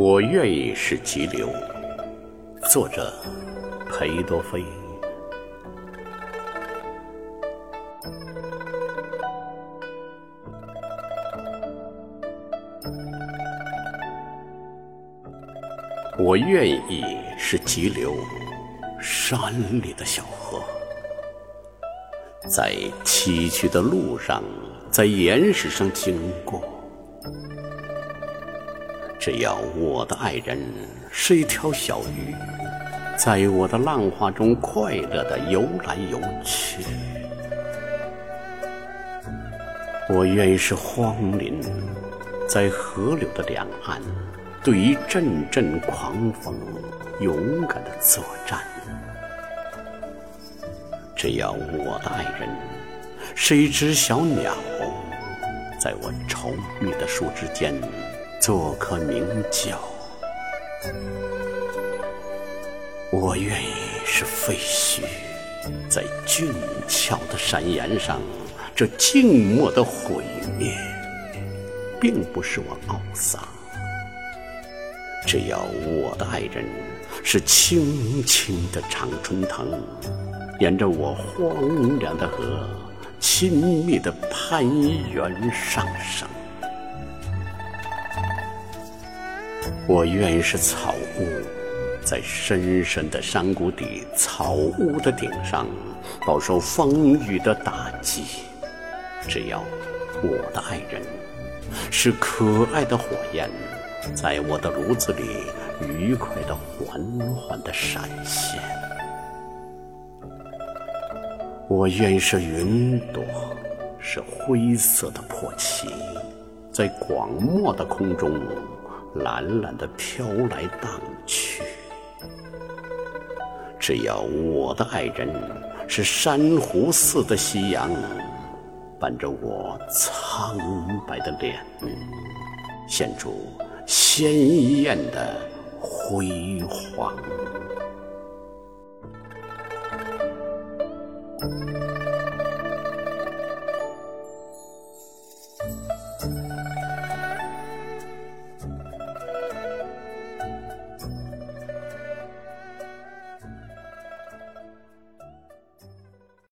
我愿意是急流。作者：裴多菲。我愿意是急流，山里的小河，在崎岖的路上，在岩石上经过。只要我的爱人是一条小鱼，在我的浪花中快乐地游来游去。我愿意是荒林，在河流的两岸，对一阵阵狂风勇敢地作战。只要我的爱人是一只小鸟，在我稠密的树枝间。做颗鸣叫，我愿意是废墟，在俊俏的山岩上，这静默的毁灭，并不是我懊丧。只要我的爱人是轻轻的常春藤，沿着我荒凉的河，亲密的攀援上升。我愿意是草屋，在深深的山谷底，草屋的顶上，饱受风雨的打击。只要我的爱人是可爱的火焰，在我的炉子里愉快的缓缓的闪现。我愿意是云朵，是灰色的破旗，在广漠的空中。懒懒的飘来荡去，只要我的爱人是珊瑚似的夕阳，伴着我苍白的脸，现出鲜艳的辉煌。